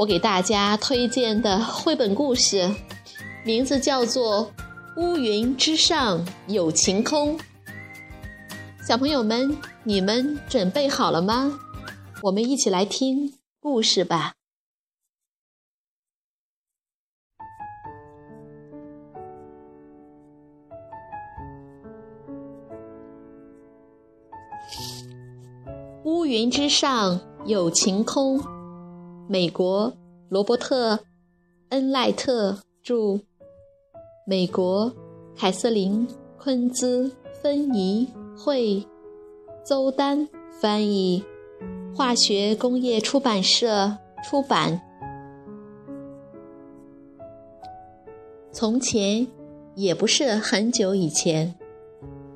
我给大家推荐的绘本故事，名字叫做《乌云之上有晴空》。小朋友们，你们准备好了吗？我们一起来听故事吧。乌云之上有晴空。美国罗伯特·恩赖特著，美国凯瑟琳·昆兹芬尼绘，邹丹翻译，化学工业出版社出版。从前，也不是很久以前，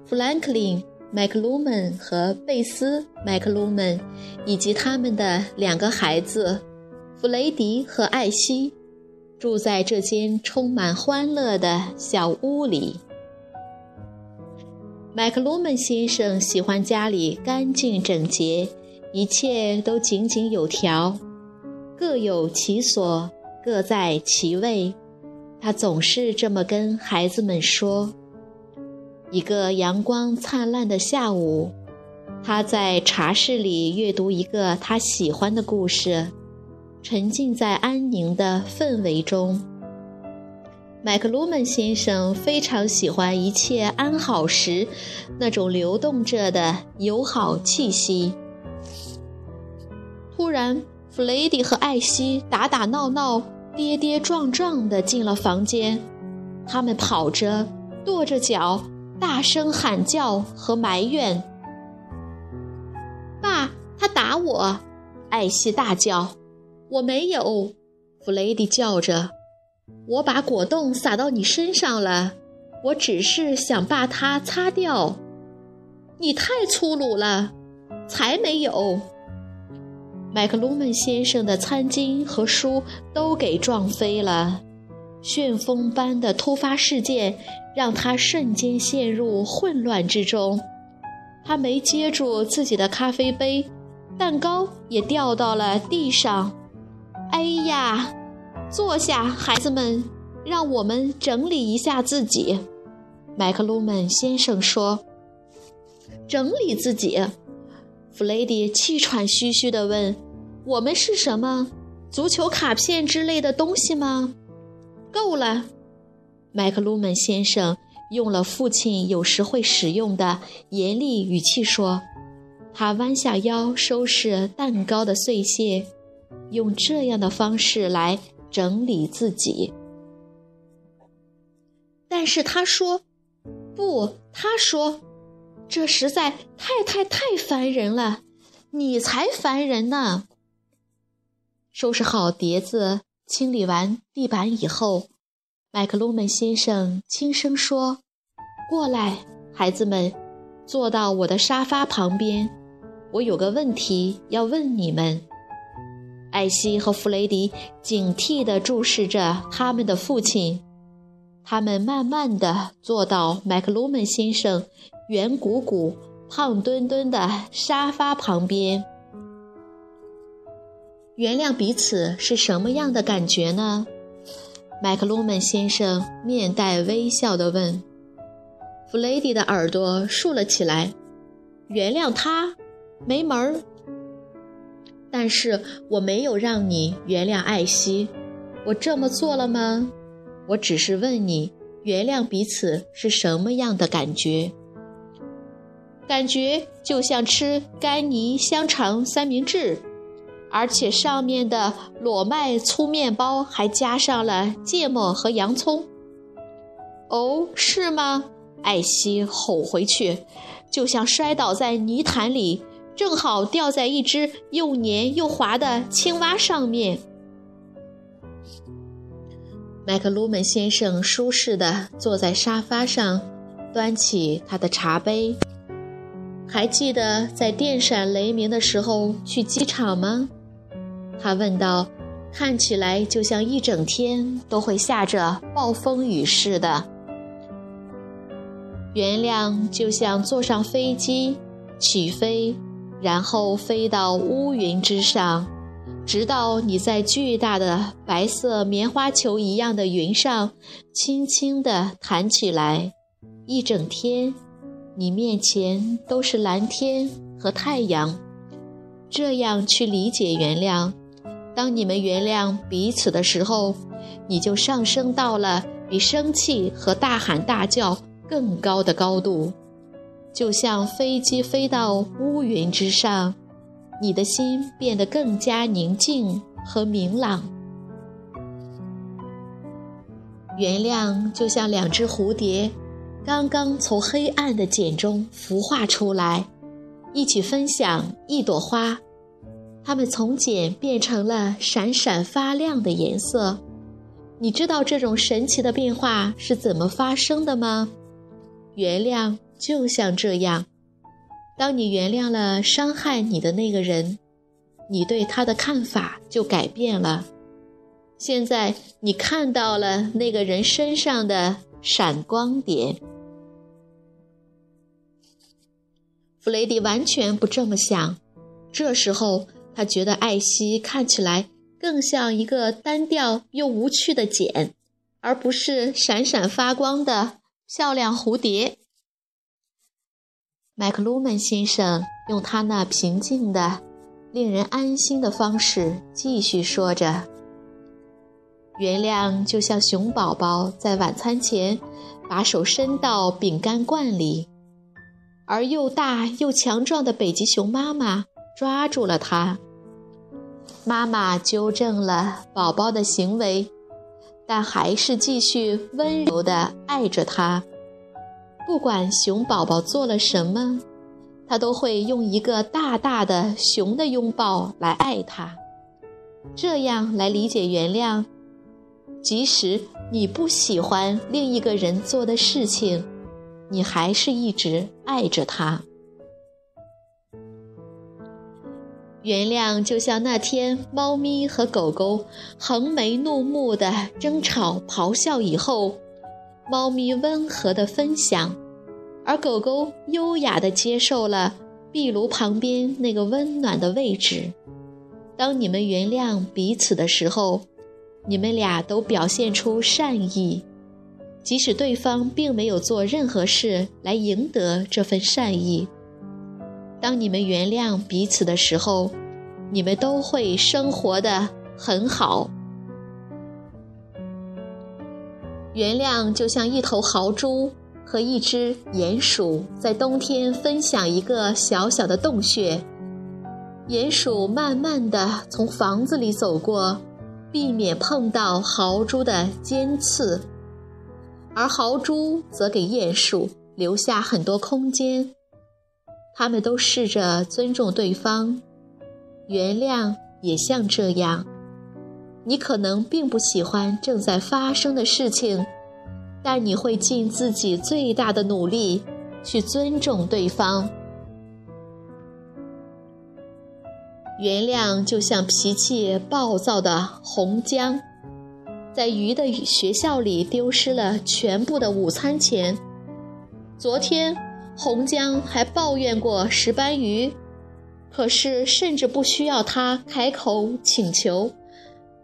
富兰克林·麦克卢曼和贝斯·麦克卢曼以及他们的两个孩子。弗雷迪和艾希住在这间充满欢乐的小屋里。麦克卢门先生喜欢家里干净整洁，一切都井井有条，各有其所，各在其位。他总是这么跟孩子们说。一个阳光灿烂的下午，他在茶室里阅读一个他喜欢的故事。沉浸在安宁的氛围中。麦克卢门先生非常喜欢一切安好时那种流动着的友好气息。突然，弗雷迪和艾希打打闹闹、跌跌撞撞地进了房间。他们跑着、跺着脚，大声喊叫和埋怨：“爸，他打我！”艾希大叫。我没有，弗雷迪叫着：“我把果冻洒到你身上了，我只是想把它擦掉。”你太粗鲁了，才没有！麦克卢门先生的餐巾和书都给撞飞了，旋风般的突发事件让他瞬间陷入混乱之中。他没接住自己的咖啡杯，蛋糕也掉到了地上。哎呀，坐下，孩子们，让我们整理一下自己。”麦克卢门先生说。“整理自己？”弗雷迪气喘吁吁地问，“我们是什么？足球卡片之类的东西吗？”“够了。”麦克卢门先生用了父亲有时会使用的严厉语气说。他弯下腰收拾蛋糕的碎屑。用这样的方式来整理自己，但是他说：“不，他说，这实在太太太烦人了，你才烦人呢。”收拾好碟子，清理完地板以后，麦克卢门先生轻声说：“过来，孩子们，坐到我的沙发旁边，我有个问题要问你们。”艾希和弗雷迪警惕地注视着他们的父亲，他们慢慢地坐到麦克卢门先生圆鼓鼓、胖墩墩的沙发旁边。原谅彼此是什么样的感觉呢？麦克卢门先生面带微笑地问。弗雷迪的耳朵竖了起来。原谅他？没门儿！但是我没有让你原谅艾希，我这么做了吗？我只是问你，原谅彼此是什么样的感觉？感觉就像吃干泥香肠三明治，而且上面的裸麦粗面包还加上了芥末和洋葱。哦，是吗？艾希吼回去，就像摔倒在泥潭里。正好掉在一只又黏又滑的青蛙上面。麦克卢门先生舒适的坐在沙发上，端起他的茶杯。还记得在电闪雷鸣的时候去机场吗？他问道。看起来就像一整天都会下着暴风雨似的。原谅就像坐上飞机，起飞，然后飞到乌云之上，直到你在巨大的白色棉花球一样的云上，轻轻地弹起来。一整天，你面前都是蓝天和太阳。这样去理解原谅。当你们原谅彼此的时候，你就上升到了比生气和大喊大叫更高的高度，就像飞机飞到乌云之上，你的心变得更加宁静和明朗。原谅就像两只蝴蝶，刚刚从黑暗的茧中孵化出来，一起分享一朵花。它们从茧变成了闪闪发亮的颜色，你知道这种神奇的变化是怎么发生的吗？原谅就像这样，当你原谅了伤害你的那个人，你对他的看法就改变了。现在你看到了那个人身上的闪光点。弗雷迪完全不这么想，这时候。他觉得艾希看起来更像一个单调又无趣的茧，而不是闪闪发光的漂亮蝴蝶。麦克卢曼先生用他那平静的、令人安心的方式继续说着：“原谅就像熊宝宝在晚餐前把手伸到饼干罐里，而又大又强壮的北极熊妈妈。”抓住了他。妈妈纠正了宝宝的行为，但还是继续温柔地爱着他。不管熊宝宝做了什么，他都会用一个大大的熊的拥抱来爱他。这样来理解原谅，即使你不喜欢另一个人做的事情，你还是一直爱着他。原谅就像那天猫咪和狗狗横眉怒目的争吵、咆哮以后，猫咪温和的分享，而狗狗优雅的接受了壁炉旁边那个温暖的位置。当你们原谅彼此的时候，你们俩都表现出善意，即使对方并没有做任何事来赢得这份善意。当你们原谅彼此的时候，你们都会生活的很好。原谅就像一头豪猪和一只鼹鼠在冬天分享一个小小的洞穴。鼹鼠慢慢的从房子里走过，避免碰到豪猪的尖刺，而豪猪则给鼹鼠留下很多空间。他们都试着尊重对方，原谅也像这样。你可能并不喜欢正在发生的事情，但你会尽自己最大的努力去尊重对方。原谅就像脾气暴躁的红姜，在鱼的学校里丢失了全部的午餐钱。昨天。红姜还抱怨过石斑鱼，可是甚至不需要他开口请求，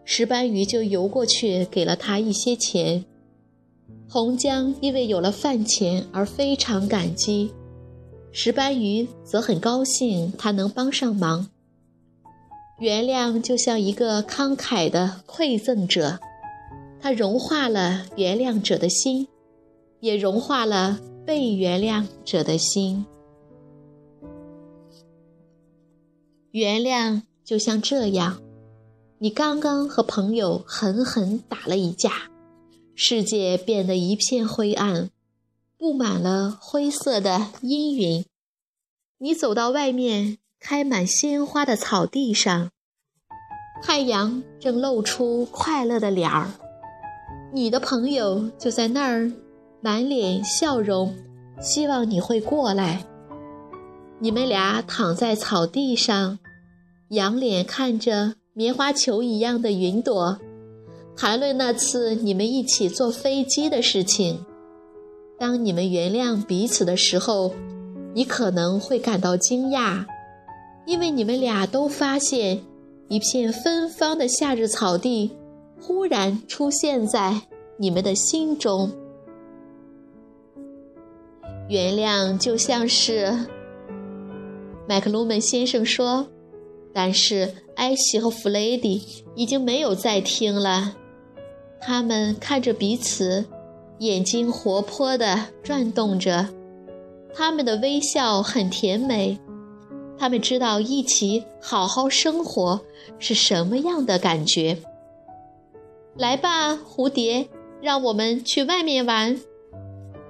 石斑鱼就游过去给了他一些钱。红江因为有了饭钱而非常感激，石斑鱼则很高兴他能帮上忙。原谅就像一个慷慨的馈赠者，它融化了原谅者的心，也融化了。被原谅者的心，原谅就像这样：你刚刚和朋友狠狠打了一架，世界变得一片灰暗，布满了灰色的阴云。你走到外面开满鲜花的草地上，太阳正露出快乐的脸儿。你的朋友就在那儿，满脸笑容，希望你会过来。你们俩躺在草地上，仰脸看着棉花球一样的云朵，谈论那次你们一起坐飞机的事情。当你们原谅彼此的时候，你可能会感到惊讶，因为你们俩都发现一片芬芳的夏日草地忽然出现在你们的心中。原谅就像是麦克鲁门先生说，但是艾希和弗雷迪已经没有在听了，他们看着彼此。眼睛活泼地转动着，他们的微笑很甜美。他们知道一起好好生活是什么样的感觉。来吧，蝴蝶，让我们去外面玩。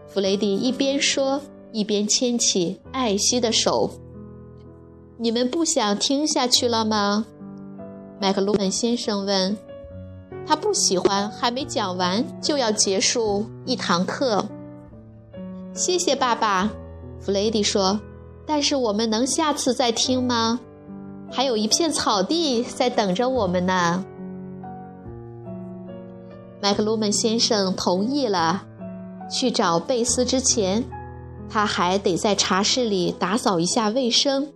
弗雷迪一边说，一边牵起艾希的手。你们不想听下去了吗？麦克鲁本先生问。他不喜欢还没讲完就要结束一堂课。谢谢爸爸，弗雷迪说。但是我们能下次再听吗？还有一片草地在等着我们呢。麦克鲁门先生同意了。去找贝斯之前，他还得在茶室里打扫一下卫生。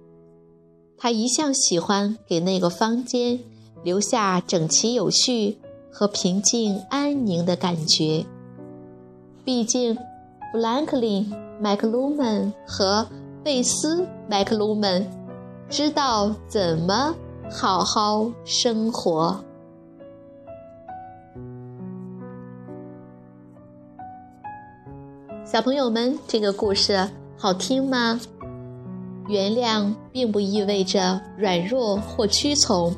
他一向喜欢给那个房间留下整齐有序。和平静安宁的感觉。毕竟，弗兰克林·麦克鲁门和贝斯·麦克鲁门知道怎么好好生活。小朋友们，这个故事好听吗？原谅并不意味着软弱或屈从。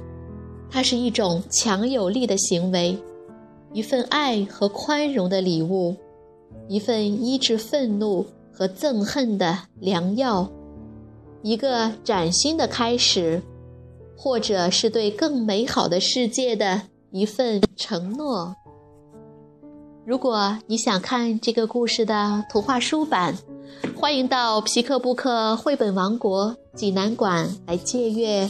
它是一种强有力的行为，一份爱和宽容的礼物，一份医治愤怒和憎恨的良药，一个崭新的开始，或者是对更美好的世界的一份承诺。如果你想看这个故事的图画书版，欢迎到皮克布克绘本王国济南馆来借阅。